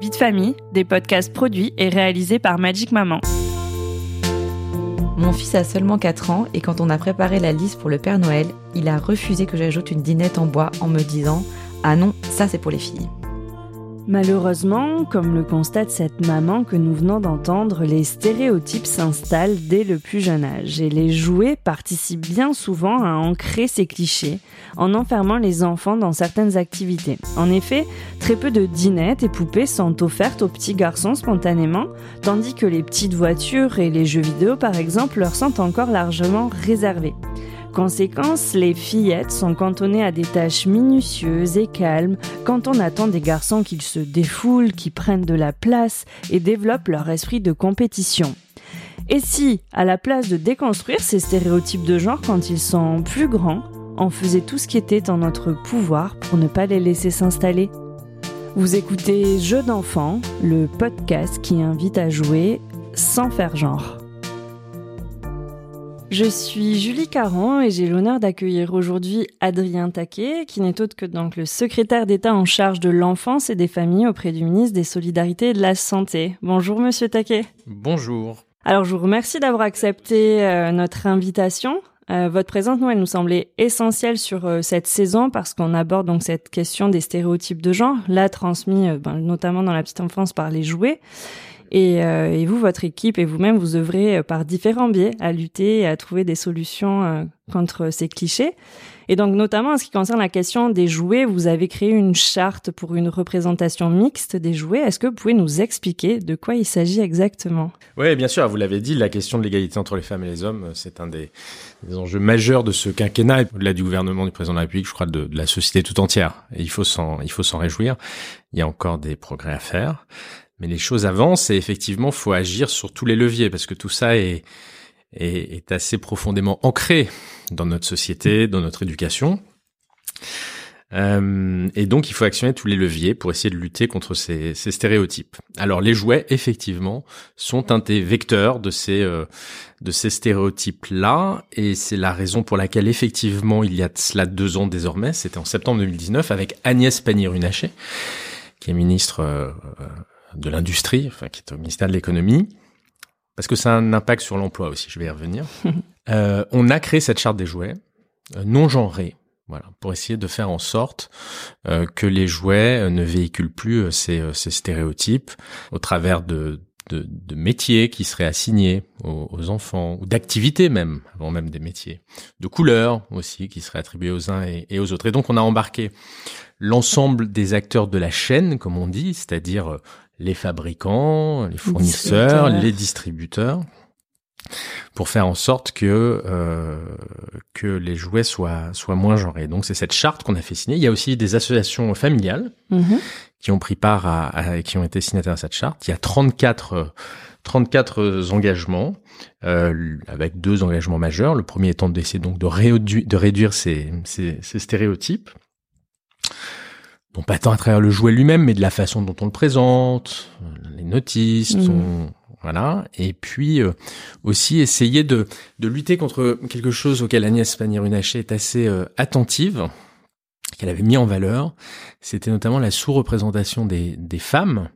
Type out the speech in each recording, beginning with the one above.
Vie de famille, des podcasts produits et réalisés par Magic Maman. Mon fils a seulement 4 ans et quand on a préparé la liste pour le Père Noël, il a refusé que j'ajoute une dinette en bois en me disant Ah non, ça c'est pour les filles. Malheureusement, comme le constate cette maman que nous venons d'entendre, les stéréotypes s'installent dès le plus jeune âge et les jouets participent bien souvent à ancrer ces clichés en enfermant les enfants dans certaines activités. En effet, très peu de dinettes et poupées sont offertes aux petits garçons spontanément, tandis que les petites voitures et les jeux vidéo par exemple leur sont encore largement réservés. Conséquence, les fillettes sont cantonnées à des tâches minutieuses et calmes quand on attend des garçons qu'ils se défoulent, qui prennent de la place et développent leur esprit de compétition. Et si, à la place de déconstruire ces stéréotypes de genre quand ils sont plus grands, on faisait tout ce qui était en notre pouvoir pour ne pas les laisser s'installer? Vous écoutez Jeux d'enfants, le podcast qui invite à jouer sans faire genre. Je suis Julie Caron et j'ai l'honneur d'accueillir aujourd'hui Adrien Taquet, qui n'est autre que donc le secrétaire d'État en charge de l'enfance et des familles auprès du ministre des Solidarités et de la Santé. Bonjour Monsieur Taquet. Bonjour. Alors je vous remercie d'avoir accepté euh, notre invitation. Euh, votre présence, nous, elle nous semblait essentielle sur euh, cette saison parce qu'on aborde donc cette question des stéréotypes de genre, là transmis ben, notamment dans la petite enfance par les jouets. Et, euh, et, vous, votre équipe et vous-même, vous œuvrez euh, par différents biais à lutter et à trouver des solutions euh, contre ces clichés. Et donc, notamment en ce qui concerne la question des jouets, vous avez créé une charte pour une représentation mixte des jouets. Est-ce que vous pouvez nous expliquer de quoi il s'agit exactement? Oui, bien sûr. Vous l'avez dit, la question de l'égalité entre les femmes et les hommes, c'est un des, enjeux majeurs de ce quinquennat, au-delà du gouvernement du président de la République, je crois, de, de la société tout entière. Et il faut s'en réjouir. Il y a encore des progrès à faire. Mais les choses avancent et effectivement, faut agir sur tous les leviers parce que tout ça est, est, est assez profondément ancré dans notre société, dans notre éducation. Euh, et donc, il faut actionner tous les leviers pour essayer de lutter contre ces, ces stéréotypes. Alors, les jouets, effectivement, sont un des vecteurs de ces euh, de ces stéréotypes-là, et c'est la raison pour laquelle, effectivement, il y a cela deux ans désormais, c'était en septembre 2019, avec Agnès Pannier-Runacher, qui est ministre euh, de l'industrie, enfin qui est au ministère de l'économie, parce que ça a un impact sur l'emploi aussi, je vais y revenir. euh, on a créé cette charte des jouets euh, non genrée, voilà, pour essayer de faire en sorte euh, que les jouets ne véhiculent plus ces, ces, stéréotypes au travers de, de, de, métiers qui seraient assignés aux, aux enfants, ou d'activités même, avant même des métiers, de couleurs aussi qui seraient attribuées aux uns et, et aux autres. Et donc on a embarqué l'ensemble des acteurs de la chaîne, comme on dit, c'est-à-dire les fabricants, les fournisseurs, les distributeurs, pour faire en sorte que euh, que les jouets soient soient moins genrés. Donc c'est cette charte qu'on a fait signer. Il y a aussi des associations familiales -hmm. qui ont pris part à, à, qui ont été signataires à cette charte. Il y a 34 34 engagements euh, avec deux engagements majeurs. Le premier étant d'essayer donc de, réduire, de réduire ces, ces, ces stéréotypes non pas tant à travers le jouet lui-même, mais de la façon dont on le présente, les notices, mmh. son, voilà. Et puis euh, aussi essayer de, de lutter contre quelque chose auquel Agnès Pannier-Runacher est assez euh, attentive, qu'elle avait mis en valeur. C'était notamment la sous-représentation des, des femmes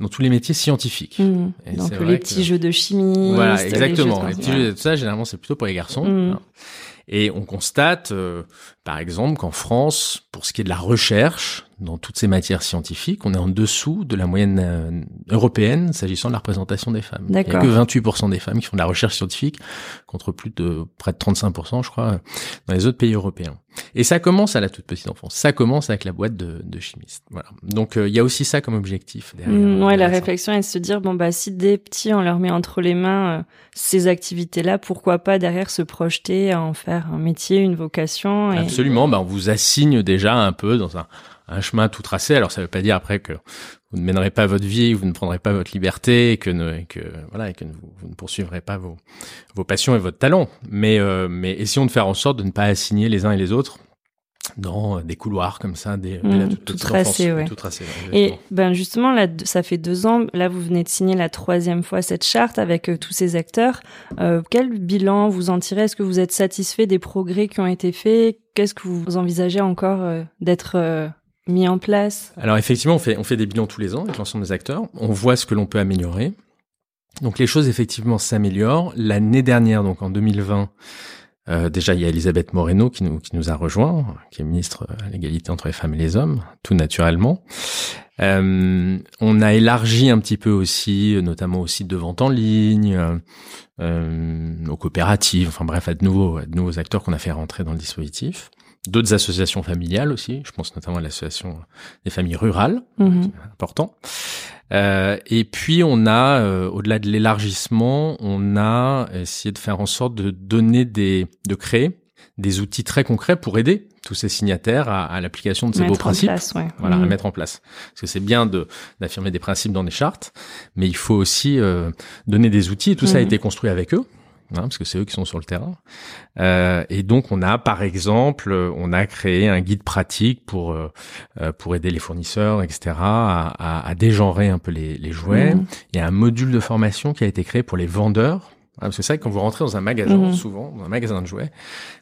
dans tous les métiers scientifiques. Mmh. Donc les petits jeux de chimie. Voilà, exactement. Les, les petits jeux, tout ça, généralement, c'est plutôt pour les garçons. Mmh. Et on constate, euh, par exemple, qu'en France, pour ce qui est de la recherche, dans toutes ces matières scientifiques, on est en dessous de la moyenne euh, européenne s'agissant de la représentation des femmes. Il n'y a que 28% des femmes qui font de la recherche scientifique, contre plus de près de 35%, je crois, dans les autres pays européens. Et ça commence à la toute petite enfance. Ça commence avec la boîte de, de chimistes. Voilà. Donc il euh, y a aussi ça comme objectif. Derrière, mmh, ouais, la réflexion est de se dire bon bah si des petits on leur met entre les mains euh, ces activités-là, pourquoi pas derrière se projeter à en faire un métier, une vocation et, absolument. Bah, on vous assigne déjà un peu dans un, chemin tout tracé. Alors ça veut pas dire après que vous ne mènerez pas votre vie, vous ne prendrez pas votre liberté, que, ne, voilà, et que vous, ne poursuivrez pas vos, vos passions et votre talent. Mais, euh, mais essayons de faire en sorte de ne pas assigner les uns et les autres dans des couloirs comme ça, des, mmh, tout, tracé, ouais. tout tracé. et ben justement là, ça fait deux ans. Là, vous venez de signer la troisième fois cette charte avec euh, tous ces acteurs. Euh, quel bilan vous en tirez? Est-ce que vous êtes satisfait des progrès qui ont été faits? Qu'est-ce que vous envisagez encore euh, d'être mis en place? Alors effectivement, on fait on fait des bilans tous les ans avec l'ensemble des acteurs. On voit ce que l'on peut améliorer. Donc les choses effectivement s'améliorent. L'année dernière, donc en 2020. Euh, déjà, il y a Elisabeth Moreno qui nous, qui nous a rejoint, qui est ministre à l'égalité entre les femmes et les hommes, tout naturellement. Euh, on a élargi un petit peu aussi, notamment aussi de vente en ligne, euh, aux coopératives, enfin bref, à de nouveaux, à de nouveaux acteurs qu'on a fait rentrer dans le dispositif. D'autres associations familiales aussi, je pense notamment à l'association des familles rurales, Mhm. important. Euh, et puis on a, euh, au-delà de l'élargissement, on a essayé de faire en sorte de donner des, de créer des outils très concrets pour aider tous ces signataires à, à l'application de ces Mettre beaux principes. place, ouais. Voilà, à Mhm. mettre en place. Parce que c'est bien de d'affirmer des principes dans des chartes, mais il faut aussi euh, donner des outils. Et tout ça a Mhm. été construit avec eux. Hein, parce que c'est eux qui sont sur le terrain. Euh, et donc on a, par exemple, euh, on a créé un guide pratique pour euh, euh, pour aider les fournisseurs, etc., à, à, à dégenrer un peu les, les jouets. Mhm. Il y a un module de formation qui a été créé pour les vendeurs. Ah, Parce que c'est vrai que quand vous rentrez dans un magasin, Mhm. souvent, dans un magasin de jouets,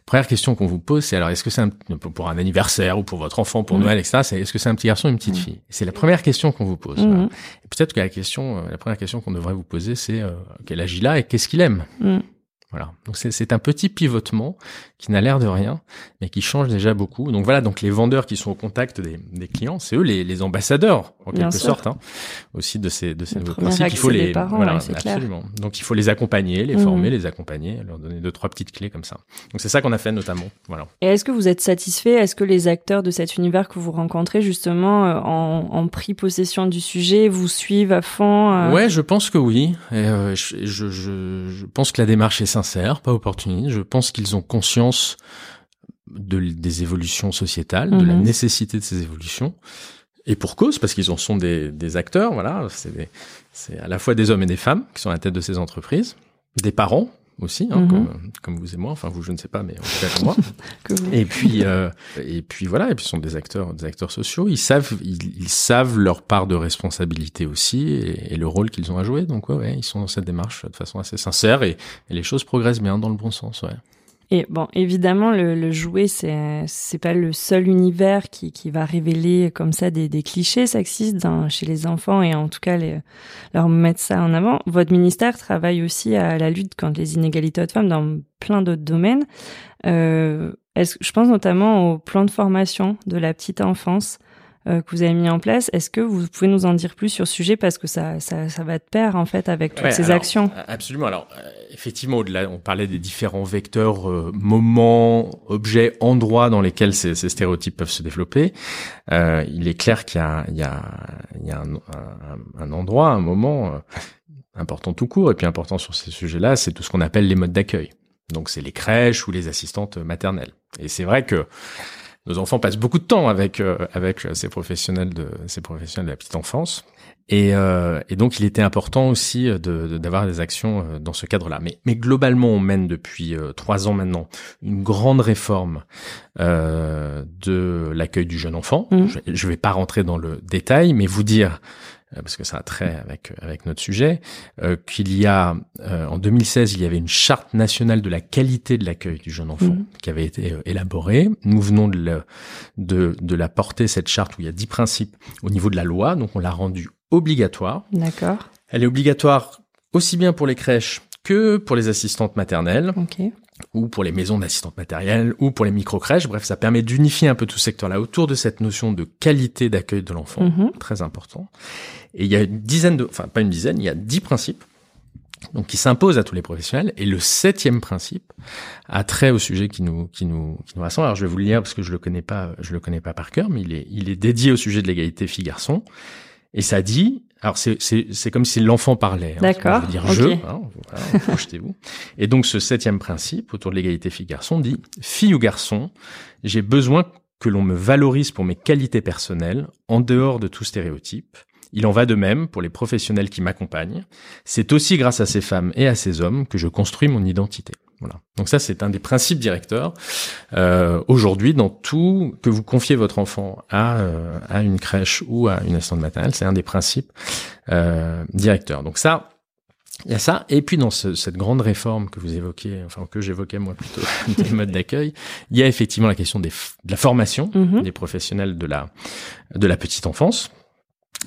première question qu'on vous pose, c'est alors est-ce que c'est un, pour un anniversaire ou pour votre enfant, pour Mhm. Noël, etc. C'est est-ce que c'est un petit garçon ou une petite fille? C'est la première question qu'on vous pose. Voilà. Peut-être que la question, euh, la première question qu'on devrait vous poser, c'est euh, quel âge il a et qu'est-ce qu'il aime? Voilà. Donc c'est un petit pivotement qui n'a l'air de rien, mais qui change déjà beaucoup. Donc voilà. Donc les vendeurs qui sont au contact des, des clients, c'est eux les, les ambassadeurs en Bien quelque sûr. sorte, hein, aussi de ces de ces Le nouveaux principes. Il faut les parents, voilà clair. absolument. Donc il faut les accompagner, les Mhm. former, les accompagner, leur donner deux trois petites clés comme ça. Donc c'est ça qu'on a fait notamment. Voilà. Et est-ce que vous êtes satisfait? Est-ce que les acteurs de cet univers que vous rencontrez, justement, euh, en, en pris possession du sujet, vous suivent à fond euh, Ouais, je pense que oui. Et, euh, je, je, je, je pense que la démarche est sincère, pas opportuniste. Je pense qu'ils ont conscience de, des évolutions sociétales, de la Mhm. nécessité de ces évolutions. Et pour cause, parce qu'ils en sont des, des acteurs, voilà. C'est à la fois des hommes et des femmes qui sont à la tête de ces entreprises, des parents aussi, hein, Mhm. comme, comme vous et moi. Enfin, vous, je ne sais pas, mais en tout cas moi. Et puis, euh, et puis voilà, et puis ce sont des acteurs, des acteurs sociaux. Ils savent, ils, ils savent leur part de responsabilité aussi et, et le rôle qu'ils ont à jouer. Donc ouais, ouais, ils sont dans cette démarche de façon assez sincère et, et les choses progressent bien dans le bon sens. Ouais. Et bon, évidemment, le, le jouet, c'est c'est pas le seul univers qui, qui va révéler comme ça des, des clichés sexistes dans- chez les enfants et en tout cas les, leur mettre ça en avant. Votre ministère travaille aussi à la lutte contre les inégalités de femmes dans plein d'autres domaines. Euh, est-ce, je pense notamment au plan de formation de la petite enfance que vous avez mis en place. Est-ce que vous pouvez nous en dire plus sur ce sujet parce que ça, ça, ça va de pair en fait avec toutes Ouais, ces alors, actions? euh, Absolument. Alors, euh, effectivement, au-delà, on parlait des différents vecteurs, euh, moments, objets, endroits dans lesquels ces, ces stéréotypes peuvent se développer. Euh, il est clair qu'il y a, il y a, il y a un, un- un endroit, un moment euh, important tout court et puis important sur ces sujets-là, c'est tout ce qu'on appelle les modes d'accueil. Donc, c'est les crèches ou les assistantes maternelles. Et c'est vrai que nos enfants passent beaucoup de temps avec euh, avec ces professionnels de ces professionnels de la petite enfance. Et, euh, et donc, il était important aussi de- de- d'avoir des actions euh, dans ce cadre-là. Mais, mais globalement, on mène depuis euh, trois ans maintenant une grande réforme euh, de l'accueil du jeune enfant. Mhm. Je ne vais pas rentrer dans le détail, mais vous dire, euh, parce que ça a trait avec, avec notre sujet, euh, qu'il y a, euh, en 2016, il y avait une charte nationale de la qualité de l'accueil du jeune enfant Mhm. qui avait été euh, élaborée. Nous venons de, le- de, de la porter, cette charte, où il y a dix principes au niveau de la loi, donc on l'a rendue obligatoire. D'accord. Elle est obligatoire aussi bien pour les crèches que pour les assistantes maternelles Ok. Ou pour les maisons d'assistantes matérielles ou pour les micro-crèches. Bref, ça permet d'unifier un peu tout ce secteur-là autour de cette notion de qualité d'accueil de l'enfant, Mhm. très important. Et il y a une dizaine de, enfin pas une dizaine, il y a dix principes donc qui s'imposent à tous les professionnels. Et le septième principe a trait au sujet qui nous qui nous qui nous rassemble. Alors je vais vous le lire parce que je le connais pas, je le connais pas par cœur, mais il est il est dédié au sujet de l'égalité filles-garçons. Et ça dit Alors c'est c'est c'est comme si l'enfant parlait. Hein, D'accord, dire je. Hein, voilà, projetez-vous. Et donc ce septième principe autour de l'égalité fille-garçon dit fille ou garçon, j'ai besoin que l'on me valorise pour mes qualités personnelles en dehors de tout stéréotype. Il en va de même pour les professionnels qui m'accompagnent. C'est aussi grâce à ces femmes et à ces hommes que je construis mon identité. Voilà. Donc ça, c'est un des principes directeurs. Euh, Aujourd'hui, dans tout que vous confiez votre enfant à euh, à une crèche ou à une assistante maternelle, c'est un des principes euh, directeurs. Donc ça, il y a ça. Et puis dans ce- cette grande réforme que vous évoquez, enfin que j'évoquais moi plutôt des modes d'accueil, il y a effectivement la question des, de la formation Mhm. des professionnels de la de la petite enfance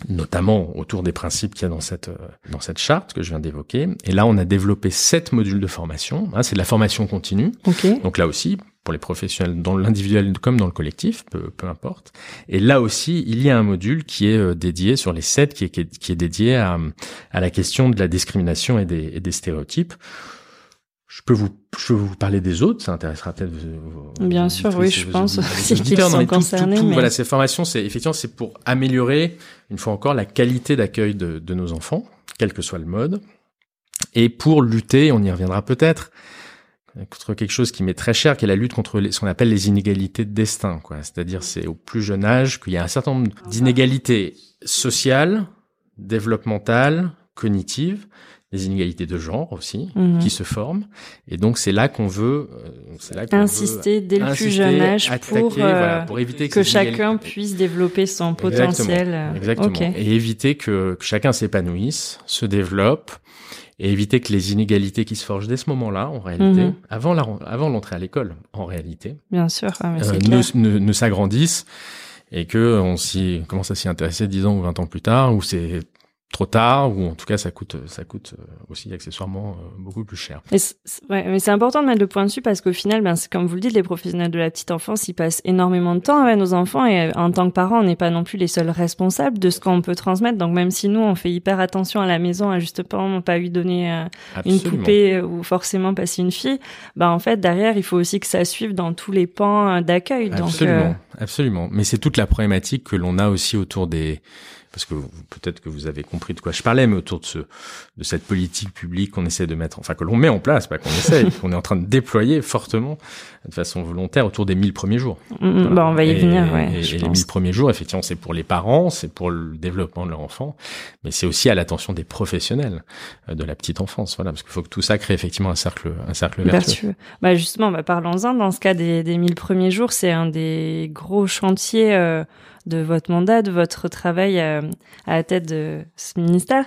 notamment autour des principes qu'il y a dans cette euh, dans cette charte que je viens d'évoquer. Et là, on a développé sept modules de formation. Hein, c'est de la formation continue. Ok. Donc là aussi, pour les professionnels dans l'individuel comme dans le collectif, peu, peu importe. Et là aussi, il y a un module qui est euh, dédié sur les sept, qui est, qui est, qui est dédié à, à la question de la discrimination et des, et des stéréotypes. Je peux vous, je peux vous parler des autres, ça intéressera peut-être vos, vos Bien sûr, oui, je vos pense aussi qu'ils sont mais tout- concernés, tout, mais- Voilà, ces formations, c'est effectivement, c'est pour améliorer, une fois encore, la qualité d'accueil de, de nos enfants, quel que soit le mode, et pour lutter, on y reviendra peut-être, contre quelque chose qui m'est très cher, qui est la lutte contre les, ce qu'on appelle les inégalités de destin. quoi. C'est-à-dire, c'est au plus jeune âge qu'il y a un certain nombre d'inégalités sociales, développementales, cognitives, des inégalités de genre aussi, Mhm. qui se forment. Et donc, c'est là qu'on veut, euh, c'est là veut Insister dès le plus jeune âge attaquer, pour, euh, voilà, pour éviter que, chacun puisse développer son Exactement, potentiel. euh, Exactement. Et éviter que, que chacun s'épanouisse, se développe, et éviter que les inégalités qui se forgent dès ce moment-là, en réalité, Mhm. avant la, avant l'entrée à l'école, en réalité, Bien sûr, ah, mais euh, clair. ne, ne, ne s'agrandissent et que on s'y commence à s'y intéresser 10 ans ou 20 ans plus tard, ou c'est trop tard, ou en tout cas ça coûte, ça coûte euh, aussi accessoirement euh, beaucoup plus cher. Mais c'est ouais, mais c'est important de mettre le point dessus parce qu'au final, ben, c'est comme vous le dites, les professionnels de la petite enfance, ils passent énormément de temps avec nos enfants et euh, en tant que parents, on n'est pas non plus les seuls responsables de ce qu'on peut transmettre. Donc même si nous, on fait hyper attention à la maison, à juste pas, lui donner euh, une poupée ou forcément passer une fille, ben en fait derrière, il faut aussi que ça suive dans tous les pans d'accueil. Donc Absolument, euh, absolument. Mais c'est toute la problématique que l'on a aussi autour des, parce que peut-être que vous avez compris de quoi je parlais, mais autour de ce, de cette politique publique qu'on essaie de mettre, enfin que l'on met en place, pas qu'on essaie, qu'on est en train de déployer fortement, de façon volontaire, autour des 1000 premiers jours. mm, mm, Voilà. ben, on va y Et- venir, ouais. Et, je et les pense. 1000 premiers jours, effectivement, c'est pour les parents, c'est pour le développement de leur enfant, mais c'est aussi à l'attention des professionnels euh, de la petite enfance, voilà, parce qu'il faut que tout ça crée effectivement un cercle, un cercle vertueux. vertueux. Bah justement, bah parlons-en. Dans ce cas des, des 1000 premiers jours, c'est un des gros chantiers euh, de votre mandat, de votre travail euh, à la tête de ce ministère.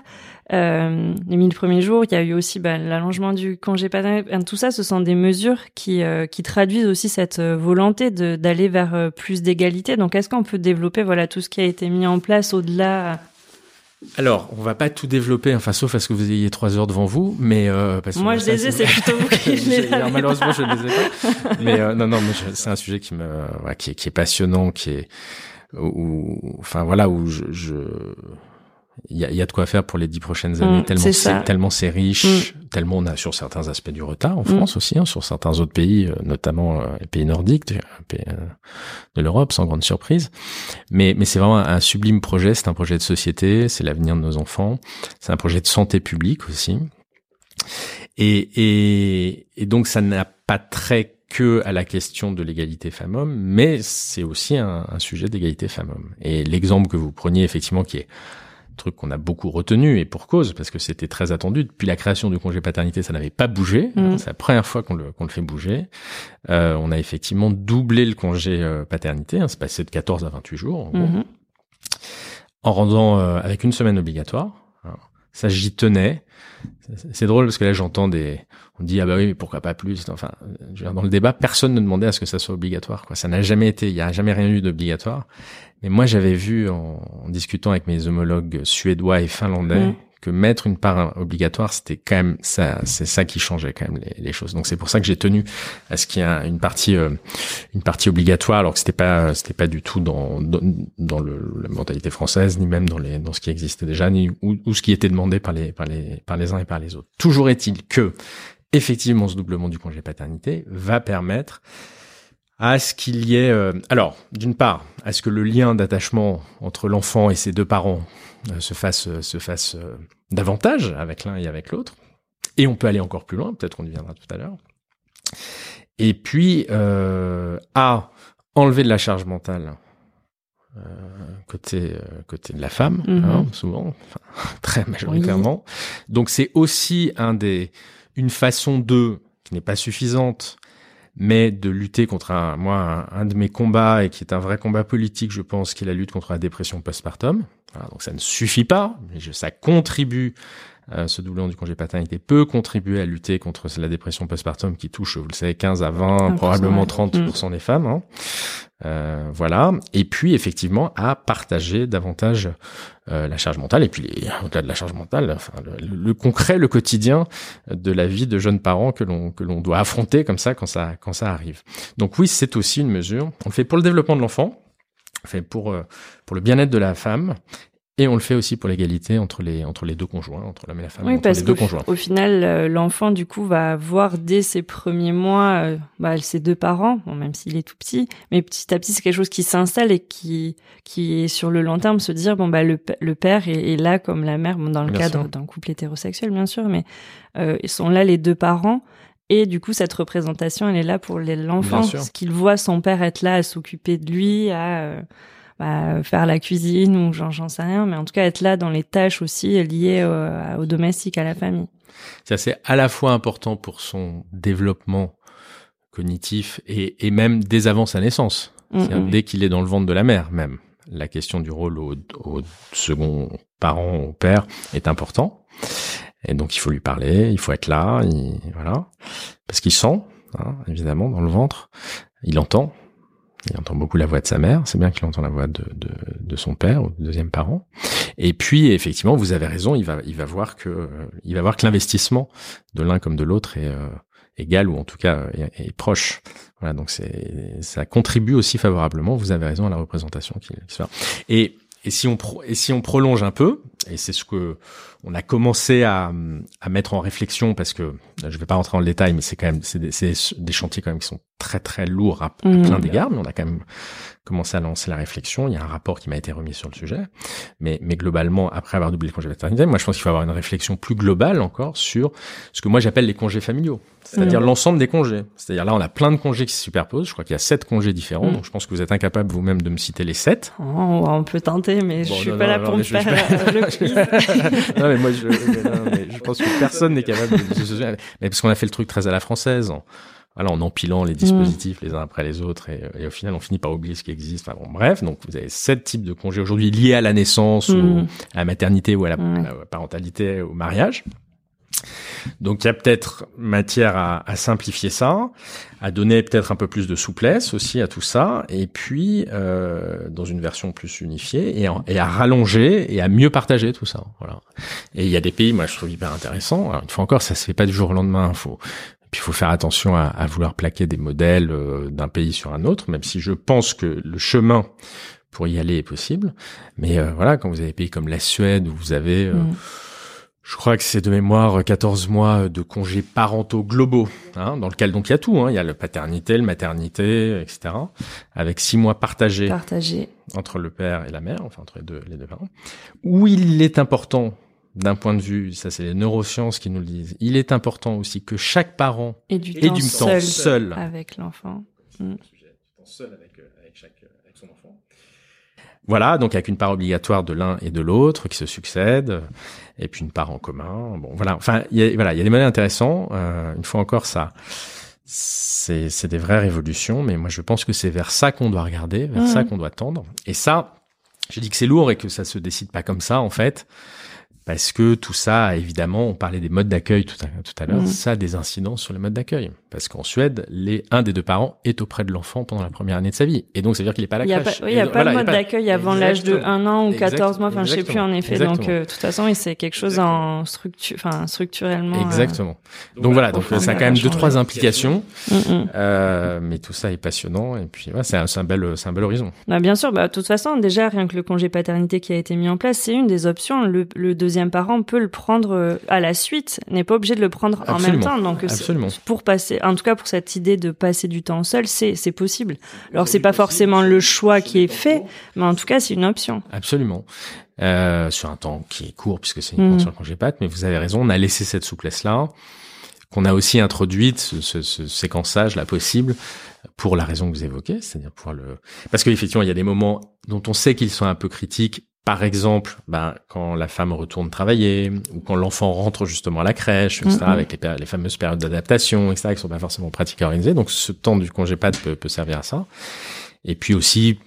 Euh, les 1000 premiers jours, il y a eu aussi bah, l'allongement du congé parental. Tout ça, ce sont des mesures qui, euh, qui traduisent aussi cette volonté d'aller vers euh, plus d'égalité. Donc, est-ce qu'on peut développer voilà tout ce qui a été mis en place au-delà? Alors, on va pas tout développer, enfin, sauf à ce que vous ayez trois heures devant vous, mais euh, parce Moi, je les ai, c'est plutôt vous qui les avez. Malheureusement, je ne les ai pas. Mais euh, non, non, mais c'est un sujet qui me, qui est, qui est passionnant, qui est, où, enfin voilà, où je, je il y a, y a de quoi faire pour les dix prochaines années. Mm, tellement c'est tellement c'est riche, tellement on a sur certains aspects du retard en France aussi, hein, sur certains autres pays, euh, notamment euh, les pays nordiques, pays euh, de l'Europe, sans grande surprise. Mais mais c'est vraiment un, un sublime projet. C'est un projet de société, c'est l'avenir de nos enfants. C'est un projet de santé publique aussi. Et et et donc ça n'a pas trait que à la question de l'égalité femmes-hommes, mais c'est aussi un, un sujet d'égalité femmes-hommes. Et l'exemple que vous preniez effectivement, qui est un truc qu'on a beaucoup retenu et pour cause, parce que c'était très attendu. Depuis la création du congé paternité, ça n'avait pas bougé. Mm. C'est la première fois qu'on le, qu'on le fait bouger. Euh, on a effectivement doublé le congé euh, paternité. Hein, c'est passé de 14 à 28 jours, en gros, Mhm. en rendant euh, avec une semaine obligatoire. Alors, ça, j'y tenais. C'est- drôle parce que là, j'entends des, on dit ah bah oui, mais pourquoi pas plus? Enfin, dans le débat, personne ne demandait à ce que ça soit obligatoire. Quoi. Ça n'a jamais été, il y a jamais rien eu d'obligatoire. Mais moi, j'avais vu en, discutant avec mes homologues suédois et finlandais Mm. Que mettre une part obligatoire, c'était quand même ça, c'est ça qui changeait quand même les, choses. Donc c'est pour ça que j'ai tenu à ce qu'il y ait une partie, euh, une partie obligatoire, alors que c'était pas, c'était pas du tout dans dans, le, la mentalité française, ni même dans les dans ce qui existait déjà, ni ou ce qui était demandé par les par les par les uns et par les autres. Toujours est-il que effectivement ce doublement du congé paternité va permettre à ce qu'il y ait, euh, alors, d'une part, à ce que le lien d'attachement entre l'enfant et ses deux parents euh, se fasse, euh, se fasse davantage avec l'un et avec l'autre. Et on peut aller encore plus loin, peut-être on y viendra tout à l'heure. Et puis, à enlever de la charge mentale côté côté de la femme, mhm. hein, souvent, très majoritairement. Donc c'est aussi un des une façon de qui n'est pas suffisante, mais de lutter contre un, moi, un, de mes combats et qui est un vrai combat politique, je pense, qui est la lutte contre la dépression postpartum. donc ça ne suffit pas, mais ça contribue euh, ce doublement du congé paternité peut contribuer à lutter contre la dépression postpartum qui touche, vous le savez, 15 à 20, probablement 30% mm. des femmes. Hein. Euh, voilà. Et puis effectivement à partager davantage euh, la charge mentale et puis au-delà de la charge mentale, enfin, le, concret, le quotidien de la vie de jeunes parents que l'on que l'on doit affronter comme ça quand ça quand ça arrive. Donc oui, c'est aussi une mesure. On le fait pour le développement de l'enfant, on fait pour pour le bien-être de la femme et on le fait aussi pour l'égalité entre les entre les deux conjoints, entre l'homme et la femme. Oui, parce qu'au final, euh, l'enfant du coup va voir dès ses premiers mois euh, bah, ses deux parents, bon, même s'il est tout petit, mais petit à petit c'est quelque chose qui s'installe et qui qui est sur le long terme se dire bon bah le, le père est, là comme la mère, bon, dans le cadre d'un couple hétérosexuel bien sûr, mais euh, ils sont là les deux parents. Et du coup, cette représentation, elle est là pour l'enfant, parce qu'il voit son père être là à s'occuper de lui, à bah, faire la cuisine ou j'en sais rien, mais en tout cas être là dans les tâches aussi liées au, domestique, à la famille. Ça c'est à la fois important pour son développement cognitif et, même dès avant sa naissance, mm, mm. dès qu'il est dans le ventre de la mère même. La question du rôle au, second parent, au père, est important. Et donc il faut lui parler, il faut être là, voilà, parce qu'il sent, hein, évidemment, dans le ventre, il entend, il entend beaucoup la voix de sa mère, c'est bien qu'il entend la voix de, de, de, son père ou de deuxième parent. Et puis effectivement, vous avez raison, il va il va voir que il va voir que l'investissement de l'un comme de l'autre est euh, égal ou en tout cas est, proche. Voilà, donc c'est ça contribue aussi favorablement. Vous avez raison à la représentation qui, qui fait. Et et si on et si on prolonge un peu, et c'est ce que on a commencé à, à mettre en réflexion parce que je vais pas rentrer dans le détail, mais c'est quand même c'est des, des, chantiers quand même qui sont très très lourds à, mmh. plein d'égards, mais on a quand même commencé à lancer la réflexion. Il y a un rapport qui m'a été remis sur le sujet, mais mais globalement après avoir doublé le congé maternité, moi je pense qu'il faut avoir une réflexion plus globale encore sur ce que moi j'appelle les congés familiaux c'est-à-dire mmh. l'ensemble des congés. C'est-à-dire là, on a plein de congés qui se superposent. Je crois qu'il y a sept congés différents. Mmh. Donc, je pense que vous êtes incapable vous-même de me citer les sept. Oh, on peut tenter, mais je suis pas là pour me faire le quiz. non, mais moi, je, mais je pense que personne n'est capable de Mais parce qu'on a fait le truc très à la française. En, voilà, en empilant les dispositifs les uns après les autres et, au final on finit par oublier ce qui existe. Enfin bon, bref, donc vous avez sept types de congés aujourd'hui liés à la naissance ou mmh. à la maternité ou à la, à la parentalité, au mariage. Donc il y a peut-être matière à, à, simplifier ça, à donner peut-être un peu plus de souplesse aussi à tout ça, et puis euh, dans une version plus unifiée, et, et, à rallonger et à mieux partager tout ça. Voilà. Et il y a des pays, moi je trouve hyper intéressant. Alors, une fois encore, ça se fait pas du jour au lendemain. Faut puis il faut faire attention à, à vouloir plaquer des modèles euh, d'un pays sur un autre, même si je pense que le chemin pour y aller est possible. Mais euh, voilà, quand vous avez des pays comme la Suède où vous avez euh, mm. Je crois que c'est de mémoire 14 mois de congés parentaux globaux, hein, dans lequel donc il y a tout, hein, il y a la paternité, le maternité, etc., avec six mois partagés, partagés entre le père et la mère, enfin entre les deux, les deux parents, où il est important, d'un point de vue, ça c'est les neurosciences qui nous le disent, il est important aussi que chaque parent ait du, temps, seul, avec l'enfant. Mm. Seul avec, euh, avec, chaque, avec son enfant. Voilà, donc avec une part obligatoire de l'un et de l'autre qui se succèdent, et puis une part en commun. Bon, voilà. Enfin, il y a, voilà, il y a des modèles intéressants. Euh, une fois encore, ça, c'est, c'est des vraies révolutions, mais moi je pense que c'est vers ça qu'on doit regarder, vers ça qu'on doit tendre. Et ça, je dis que c'est lourd et que ça se décide pas comme ça en fait parce que tout ça, évidemment, on parlait des modes d'accueil tout à, tout à l'heure, mmh. ça a des incidences sur les modes d'accueil. Parce qu'en Suède, les, un des deux parents est auprès de l'enfant pendant la première année de sa vie. Et donc, ça veut dire qu'il n'est pas à la crèche. Il n'y a pas, de mode d'accueil avant l'âge de 1 an ou 14 mois, enfin, je sais plus en effet. Donc, euh, de toute façon, c'est quelque chose en structure, enfin, structurellement. Euh, Exactement. donc, voilà, donc ça a quand même deux, trois implications. Mmh, mmh. Euh, mais tout ça est passionnant. Et puis, ouais, c'est un, un, bel, c'est un bel horizon. Bah, bien sûr, bah, de toute façon, déjà, rien que le congé paternité qui a été mis en place, c'est une des options. Le, le deuxième deuxième parent peut le prendre euh, à la suite, n'est pas obligé de le prendre en même temps. Donc, c'est- Absolument. pour passer, en tout cas pour cette idée de passer du temps seul, c'est c'est possible. Alors c'est pas forcément le choix qui est fait, mais en tout cas c'est une option. Absolument. Euh, sur un temps qui est court puisque c'est uniquement sur le congé pâte, mais vous avez raison, on a laissé cette souplesse là qu'on a aussi introduite ce, ce, ce séquençage là possible pour la raison que vous évoquez, c'est-à-dire pour le parce qu'effectivement il y a des moments dont on sait qu'ils sont un peu critiques. Par exemple, ben, quand la femme retourne travailler ou quand l'enfant rentre justement à la crèche, etc., Mhm. avec les, fameuses périodes d'adaptation, etc., qui sont pas forcément pratiques à organiser. Donc, ce temps du congé peut, peut servir à ça. Et puis aussi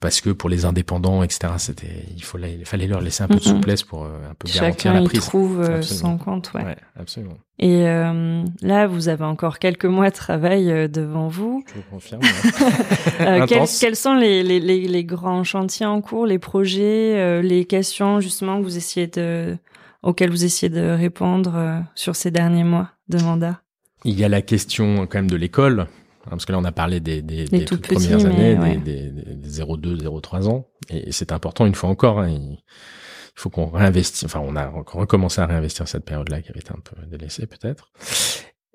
parce que pour les indépendants, etc., c'était, il fallait, il fallait leur laisser un peu de Mhm. souplesse pour euh, un peu garantir Chacun la y prise. trouve euh, Absolument. son compte. Ouais. Ouais, absolument. Et euh, là vous avez encore quelques mois de travail devant vous. Je vous confirme. Euh, quels, sont les, les, les, les grands chantiers en cours, les projets, euh, les questions justement que vous essayez de auxquelles vous essayez de répondre sur ces derniers mois de mandat? Il y a la question quand même de l'école, hein, parce que là on a parlé des, des, des tout toutes petits, premières années, ouais. des, des, des 0,2, 0,3 ans, et c'est important une fois encore. Hein, il faut qu'on réinvestisse, enfin on a recommencé à réinvestir cette période-là qui avait été un peu délaissée peut-être.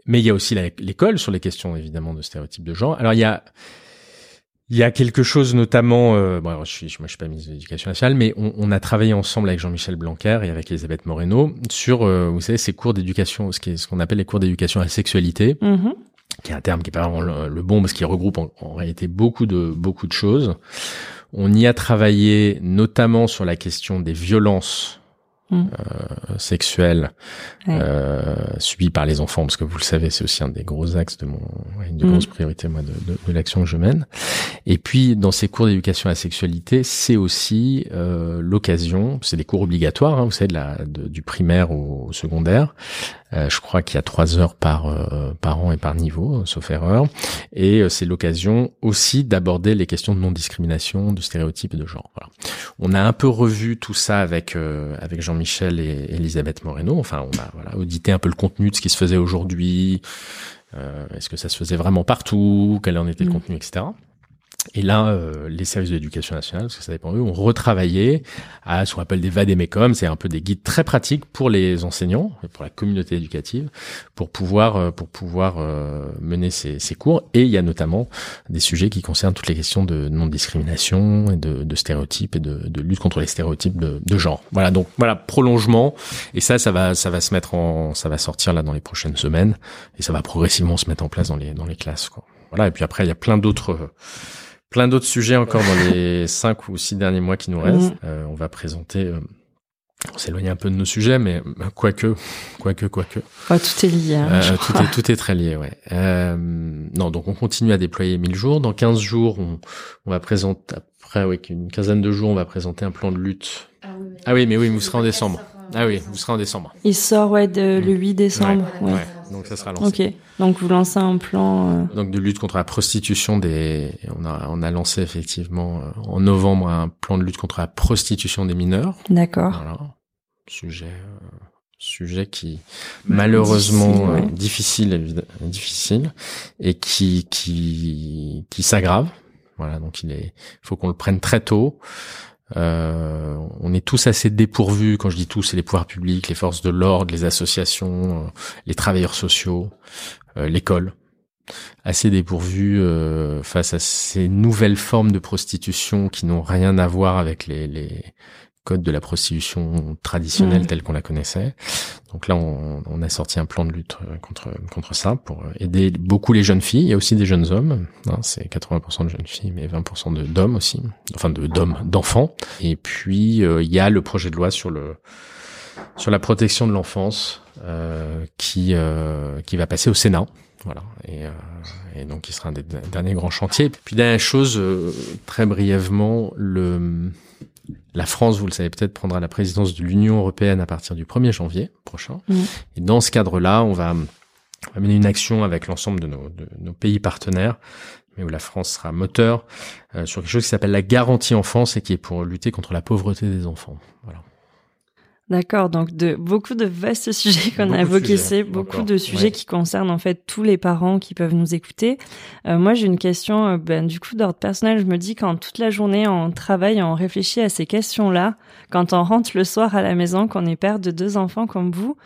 Mais il y a aussi l'école sur les questions évidemment de stéréotypes de genre. Alors il y a il y a quelque chose notamment, euh, bon, alors, je suis, moi je suis pas ministre de l'Éducation nationale, mais on, on a travaillé ensemble avec Jean-Michel Blanquer et avec Elisabeth Moreno sur, euh, vous savez, ces cours d'éducation, ce qu'on appelle les cours d'éducation à la sexualité Mhm. Qui est un terme qui est pas vraiment le, le bon parce qu'il regroupe en, en réalité beaucoup de beaucoup de choses. On y a travaillé notamment sur la question des violences Mm. euh, sexuelles Ouais. euh, subies par les enfants, parce que vous le savez, c'est aussi un des gros axes de mon, une des Mm. grosses priorités moi de, de, de l'action que je mène. Et puis dans ces cours d'éducation à la sexualité, c'est aussi euh, l'occasion, c'est des cours obligatoires, hein, vous savez, de la, de- du primaire au, au secondaire. Euh, je crois qu'il y a trois heures par euh, par an et par niveau, euh, sauf erreur. Et euh, c'est l'occasion aussi d'aborder les questions de non-discrimination, de stéréotypes et de genre. Voilà. On a un peu revu tout ça avec euh, avec Jean-Michel et Elisabeth Moreno. Enfin, on a voilà, audité un peu le contenu de ce qui se faisait aujourd'hui. Euh, Est-ce que ça se faisait vraiment partout Quel en était le Mm. contenu, etc. Et là, euh, les services de l'éducation nationale, parce que ça dépend d'eux, ont retravaillé à ce qu'on appelle des vadémécum, c'est un peu des guides très pratiques pour les enseignants, pour la communauté éducative, pour pouvoir euh, pour pouvoir euh, mener ces, ces cours. Et il y a notamment des sujets qui concernent toutes les questions de non-discrimination et de, de stéréotypes et de, de lutte contre les stéréotypes de, de genre. Voilà, donc voilà prolongement. Et ça, ça va ça va se mettre en ça va sortir là dans les prochaines semaines, et ça va progressivement se mettre en place dans les dans les classes. Quoi. Voilà. Et puis après, il y a plein d'autres plein d'autres sujets encore dans les cinq ou six derniers mois qui nous restent. Mhm. Euh, on va présenter, euh, on s'éloigne un peu de nos sujets, mais euh, quoique, quoique, quoique, Ouais, tout est lié. hein, euh, tout est tout est très lié, ouais. Euh, non, donc on continue à déployer 1000 jours. Dans 15 jours, on, on va présenter après, oui, une quinzaine de jours, on va présenter un plan de lutte. Ah oui, mais oui, vous serez en décembre. Ah oui, vous serez en décembre. Il sort ouais de, le 8 décembre. Ouais, ouais. ouais. Donc ça sera lancé. Ok. Donc vous lancez un plan. euh, Donc de lutte contre la prostitution des, on a on a lancé effectivement euh, en novembre un plan de lutte contre la prostitution des mineurs. D'accord. Voilà, sujet euh, sujet qui malheureusement difficile, euh, ouais. difficile difficile et qui qui qui s'aggrave. Voilà, donc il est faut qu'on le prenne très tôt. Euh, on est tous assez dépourvus, quand je dis tous, c'est les pouvoirs publics, les forces de l'ordre, les associations, euh, les travailleurs sociaux, euh, l'école, assez dépourvus face à ces nouvelles formes de prostitution qui n'ont rien à voir avec les, les codes de la prostitution traditionnelle Mhm. telle qu'on la connaissait. Donc là, on, on a sorti un plan de lutte euh, contre contre ça pour aider beaucoup les jeunes filles. Il y a aussi des jeunes hommes. hein, c'est 80% de jeunes filles, mais 20% de d'hommes aussi. Enfin, de d'hommes, d'enfants. Et puis euh, il y a le projet de loi sur le sur la protection de l'enfance euh, qui euh, qui va passer au Sénat. Voilà. Et, euh, et donc, il sera un des derniers grands chantiers. Puis, dernière chose, euh, très brièvement, le, la France, vous le savez peut-être, prendra la présidence de l'Union européenne à partir du 1er janvier prochain. Mhm. Et dans ce cadre-là, on va, on va mener une action avec l'ensemble de nos, de nos pays partenaires, mais où la France sera moteur euh, sur quelque chose qui s'appelle la garantie enfance et qui est pour lutter contre la pauvreté des enfants. Voilà. D'accord, donc de beaucoup de vastes sujets qu'on a évoqués, c'est beaucoup de sujets qui concernent en fait tous les parents qui peuvent nous écouter. Euh, moi, j'ai une question, euh, ben, du coup, d'ordre personnel. Je me dis quand toute la journée on travaille, on réfléchit à ces questions-là, quand on rentre le soir à la maison, qu'on est père de deux enfants comme vous,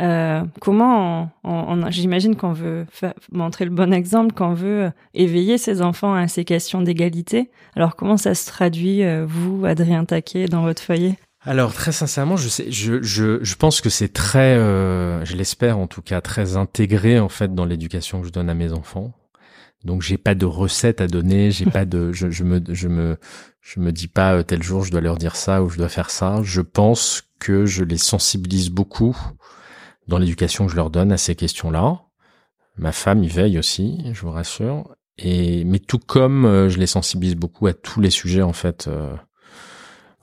euh, comment on, j'imagine qu'on veut montrer le bon exemple, qu'on veut éveiller ses enfants à ces questions d'égalité. Alors comment ça se traduit, vous, Adrien Taquet, dans votre foyer? Alors très sincèrement, je sais, je je, je pense que c'est très, euh, je l'espère en tout cas, très intégré en fait dans l'éducation que je donne à mes enfants. Donc j'ai pas de recette à donner, j'ai pas de, je, je me je me je me dis pas euh, tel jour je dois leur dire ça ou je dois faire ça. Je pense que je les sensibilise beaucoup dans l'éducation que je leur donne à ces questions-là. Ma femme y veille aussi, je vous rassure. Et mais tout comme euh, je les sensibilise beaucoup à tous les sujets en fait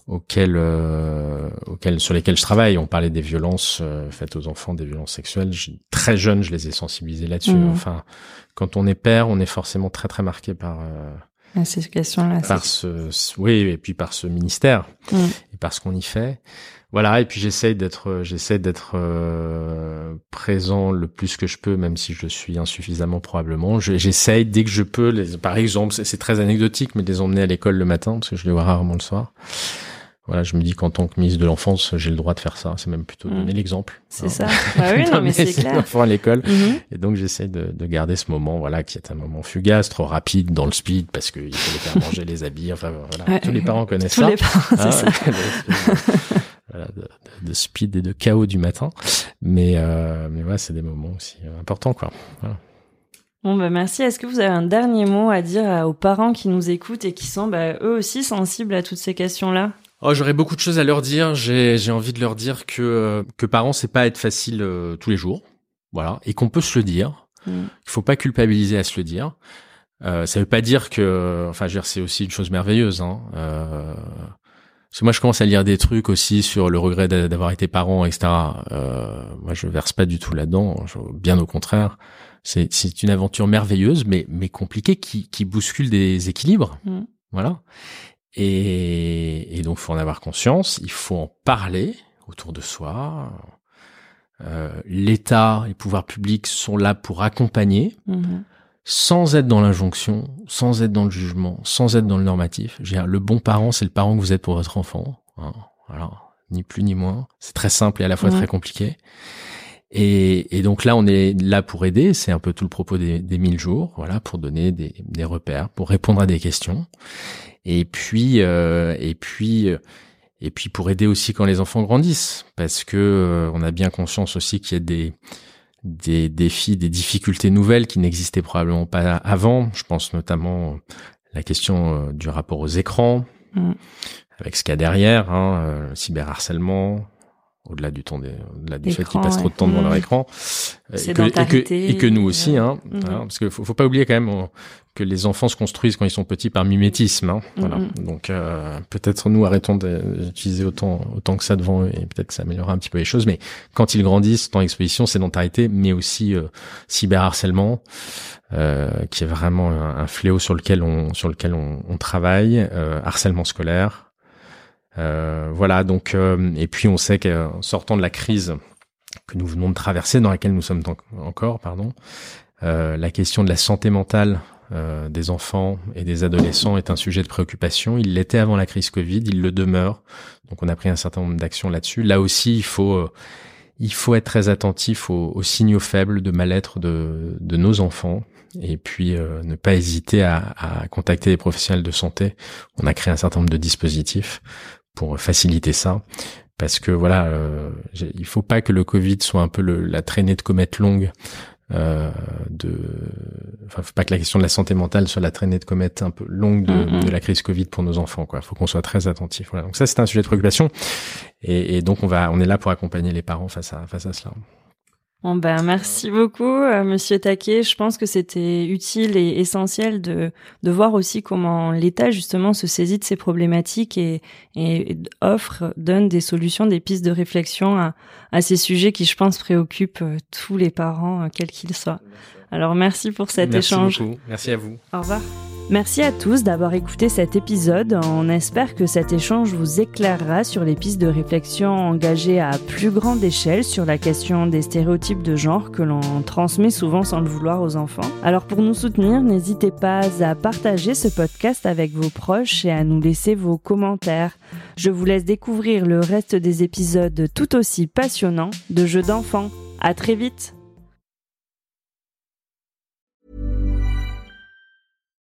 auxquels, euh, auxquels, sur lesquels je travaille. On parlait des violences euh, faites aux enfants, des violences sexuelles. très jeune, je les ai sensibilisés là-dessus. Mmh. Enfin, quand on est père, on est forcément très très marqué par euh, ces questions-là. Par ce, oui, et puis par ce ministère mmh. et par ce qu'on y fait. Voilà, et puis j'essaie d'être, j'essaie d'être euh, présent le plus que je peux, même si je suis insuffisamment probablement. J'essaie dès que je peux, les, par exemple, c'est très anecdotique, mais de les emmener à l'école le matin parce que je les vois rarement le soir. Voilà, je me dis qu'en tant que ministre de l'enfance, j'ai le droit de faire ça. C'est même plutôt donner mm. l'exemple. C'est hein. ça. Bah oui, non, mais c'est clair. enfants à l'école. Mm-hmm. Et donc, j'essaie de, de, garder ce moment, voilà, qui est un moment fugace, trop rapide dans le speed, parce qu'il faut les faire manger les habits. Enfin, voilà. Tous les parents connaissent Tous ça. les parents, c'est hein, ça. voilà, de, de, speed et de chaos du matin. Mais, euh, mais voilà, c'est des moments aussi importants, quoi. Voilà. Bon, bah merci. Est-ce que vous avez un dernier mot à dire aux parents qui nous écoutent et qui sont bah, eux aussi sensibles à toutes ces questions-là? Oh, j'aurais beaucoup de choses à leur dire. J'ai, j'ai envie de leur dire que euh, que parents, c'est pas être facile euh, tous les jours, voilà, et qu'on peut se le dire. Mm. Il faut pas culpabiliser à se le dire. Euh, ça veut pas dire que, enfin, je veux dire, c'est aussi une chose merveilleuse. Hein. Euh, parce que moi, je commence à lire des trucs aussi sur le regret d'avoir été parent, etc. Euh, moi, je verse pas du tout là-dedans. Bien au contraire, c'est c'est une aventure merveilleuse, mais mais compliquée, qui qui bouscule des équilibres. Mm. Voilà. Et, et donc, faut en avoir conscience. Il faut en parler autour de soi. Euh, L'État, les pouvoirs publics sont là pour accompagner, mhm. sans être dans l'injonction, sans être dans le jugement, sans être dans le normatif. le bon parent, c'est le parent que vous êtes pour votre enfant. Hein, voilà, ni plus ni moins. C'est très simple et à la fois très compliqué. Et, et, donc là, on est là pour aider. C'est un peu tout le propos des, des 1000 jours, voilà, pour donner des, des repères, pour répondre à des questions. Et puis, euh, et puis, euh, et puis pour aider aussi quand les enfants grandissent, parce que euh, on a bien conscience aussi qu'il y a des des défis, des difficultés nouvelles qui n'existaient probablement pas avant. Je pense notamment la question du rapport aux écrans, mmh. avec ce qu'il y a derrière, hein, le cyberharcèlement, au-delà du temps des, au-delà du fait qu'ils passent trop de temps devant leur écran. Et que, et que, et que nous aussi hein, mmh. hein parce que faut, faut pas oublier quand même que les enfants se construisent quand ils sont petits par mimétisme hein, voilà. Mmh. donc euh, peut-être nous arrêtons d'utiliser autant autant que ça devant eux et peut-être que ça améliorera un petit peu les choses. Mais quand ils grandissent temps exposition sédentarité mais aussi euh, cyberharcèlement euh, qui est vraiment un, fléau sur lequel on sur lequel on, on travaille euh, harcèlement scolaire euh, voilà, donc euh, et puis on sait qu'en sortant de la crise que nous venons de traverser, dans laquelle nous sommes encore, pardon, euh, la question de la santé mentale des enfants et des adolescents est un sujet de préoccupation. Il l'était avant la crise Covid, il le demeure. Donc on a pris un certain nombre d'actions là-dessus. Là aussi, il faut il faut être très attentif aux, signaux faibles de mal-être de, de nos enfants et puis ne pas hésiter à, à, contacter les professionnels de santé. On a créé un certain nombre de dispositifs pour faciliter ça. Parce que voilà, euh, il faut pas que le Covid soit un peu le, la traînée de comète longue euh, de, enfin, faut pas que la question de la santé mentale soit la traînée de comète un peu longue de, mm-hmm. de la crise Covid pour nos enfants. Quoi, faut qu'on soit très attentif. Voilà. Donc ça, c'est un sujet de préoccupation, et, et, donc on va, on est là pour accompagner les parents face à face à cela. Bon ben merci beaucoup euh, Monsieur Taquet. Je pense que c'était utile et essentiel de, de voir aussi comment l'État justement se saisit de ces problématiques et, et offre, donne des solutions, des pistes de réflexion à, à ces sujets qui je pense préoccupent euh, tous les parents, euh, quels qu'ils soient. Alors merci pour cet merci échange. Beaucoup. Merci à vous. Au revoir. Merci à tous d'avoir écouté cet épisode. On espère que cet échange vous éclairera sur les pistes de réflexion engagées à plus grande échelle sur la question des stéréotypes de genre que l'on transmet souvent sans le vouloir aux enfants. Alors pour nous soutenir, n'hésitez pas à partager ce podcast avec vos proches et à nous laisser vos commentaires. Je vous laisse découvrir le reste des épisodes tout aussi passionnants de Jeux d'enfants. À très vite!